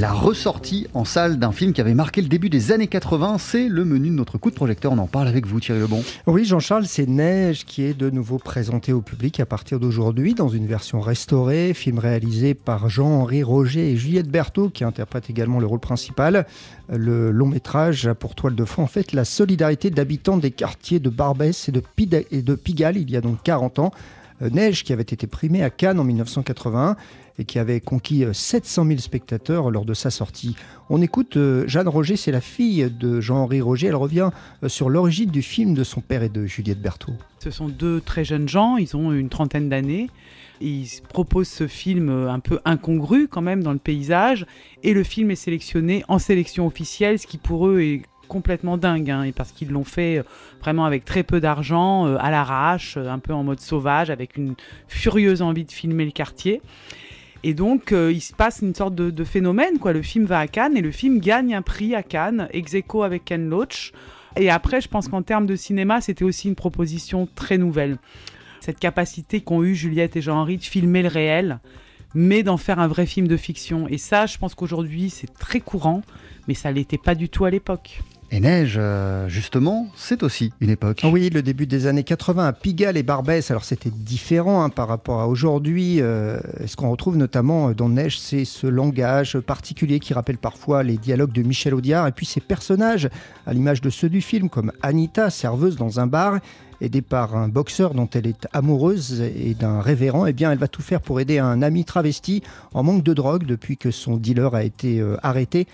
la ressortie en salle d'un film qui avait marqué le début des années 80. C'est le menu de notre coup de projecteur. On en parle avec vous, Thierry Lebon. Oui, Jean-Charles, c'est Neige qui est de nouveau présenté au public à partir d'aujourd'hui dans une version restaurée, film réalisé par Jean-Henri Roger et Juliette Berthaud qui interprètent également le rôle principal. Le long métrage a pour toile de fond en fait la solidarité d'habitants des quartiers de Barbès et de, et de Pigalle il y a donc 40 ans. Euh, Neige qui avait été primé à Cannes en 1981 et qui avait conquis 700 euh, 000 spectateurs lors de sa sortie. On écoute euh, Jeanne Roger, c'est la fille de Jean-Henri Roger. Elle revient sur l'origine du film de son père et de Juliette Berthaud. Ce sont deux très jeunes gens, ils ont une trentaine d'années. Ils proposent ce film un peu incongru quand même dans le paysage et le film est sélectionné en sélection officielle, ce qui pour eux est complètement dingue, hein, parce qu'ils l'ont fait vraiment avec très peu d'argent, à l'arrache, un peu en mode sauvage, avec une furieuse envie de filmer le quartier. Et donc, euh, il se passe une sorte de, phénomène, quoi. Le film va à Cannes et le film gagne un prix à Cannes, ex aequo avec Ken Loach. Et après, je pense qu'en termes de cinéma, c'était aussi une proposition très nouvelle. Cette capacité qu'ont eu Juliette et Jean-Henri de filmer le réel, mais d'en faire un vrai film de fiction. Et ça, je pense qu'aujourd'hui, c'est très courant, mais ça l'était pas du tout à l'époque. Et Neige, euh, justement, c'est aussi une époque. Oui, le début des années 80 à Pigalle et Barbès, alors c'était différent hein, par rapport à aujourd'hui. Euh, ce qu'on retrouve notamment dans Neige, c'est ce langage particulier qui rappelle parfois les dialogues de Michel Audiard et puis ces personnages, à l'image de ceux du film, comme Anita, serveuse dans un bar, aidée par un boxeur dont elle est amoureuse et d'un révérend, eh bien, elle va tout faire pour aider un ami travesti en manque de drogue depuis que son dealer a été euh, arrêté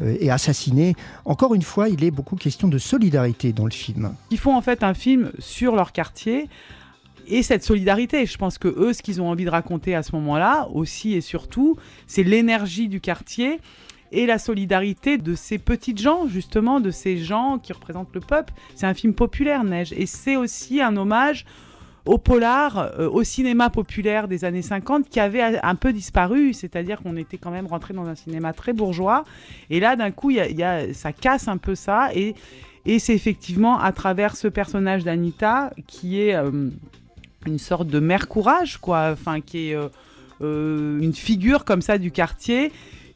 euh, et assassiné. Encore une fois, il est beaucoup question de solidarité dans le film. Ils font en fait un film sur leur quartier et cette solidarité. Je pense que eux, ce qu'ils ont envie de raconter à ce moment-là, aussi et surtout, c'est l'énergie du quartier et la solidarité de ces petites gens, justement, de ces gens qui représentent le peuple. C'est un film populaire, Neige, et c'est aussi un hommage au polar, euh, au cinéma populaire des années 50 qui avait un peu disparu, c'est-à-dire qu'on était quand même rentré dans un cinéma très bourgeois, et là d'un coup ça casse un peu ça, et, et c'est effectivement à travers ce personnage d'Anita qui est euh, une sorte de mère courage, quoi, enfin qui est euh, une figure comme ça du quartier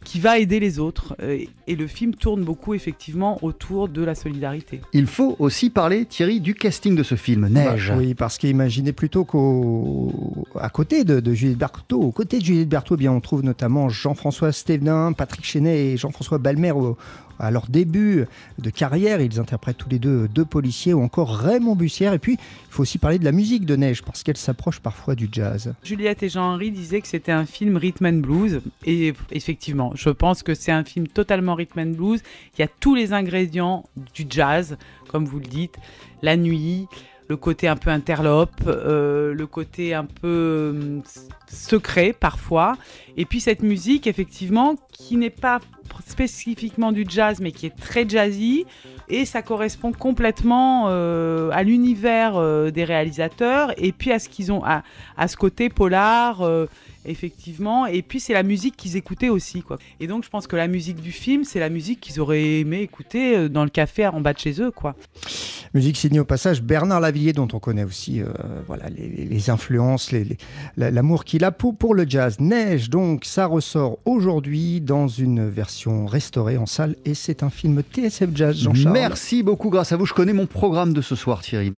qui va aider les autres. Euh, et le film tourne beaucoup effectivement autour de la solidarité. Il faut aussi parler, Thierry, du casting de ce film, Neige. Bah, oui, parce qu'imaginez plutôt qu'à côté de, de, Juliette Berthaud, aux côtés de Juliette Berthaud, eh bien, on trouve notamment Jean-François Stévenin, Patrick Chenet et Jean-François Balmer au, à leur début de carrière. Ils interprètent tous les deux deux policiers ou encore Raymond Bussière. Et puis, il faut aussi parler de la musique de Neige parce qu'elle s'approche parfois du jazz. Juliette et Jean-Henri disaient que c'était un film rhythm and blues. Et effectivement, je pense que c'est un film totalement rhythm and blues. Il y a tous les ingrédients du jazz, comme vous le dites. La nuit, le côté un peu interlope, euh, le côté un peu euh, secret parfois, et puis cette musique effectivement qui n'est pas spécifiquement du jazz mais qui est très jazzy, et ça correspond complètement euh, à l'univers des réalisateurs et puis à ce qu'ils ont à, à, ce côté polar effectivement. Et puis c'est la musique qu'ils écoutaient aussi, quoi. Et donc je pense que la musique du film, c'est la musique qu'ils auraient aimé écouter euh, dans le café en bas de chez eux, quoi. Musique signée au passage Bernard Lavillier, dont on connaît aussi euh, voilà, les, influences, l'amour qu'il a pour, pour le jazz. Neige, donc, ça ressort aujourd'hui dans une version restaurée en salle et c'est un film TSF Jazz, Jean-Charles. Merci beaucoup, grâce à vous, je connais mon programme de ce soir, Thierry.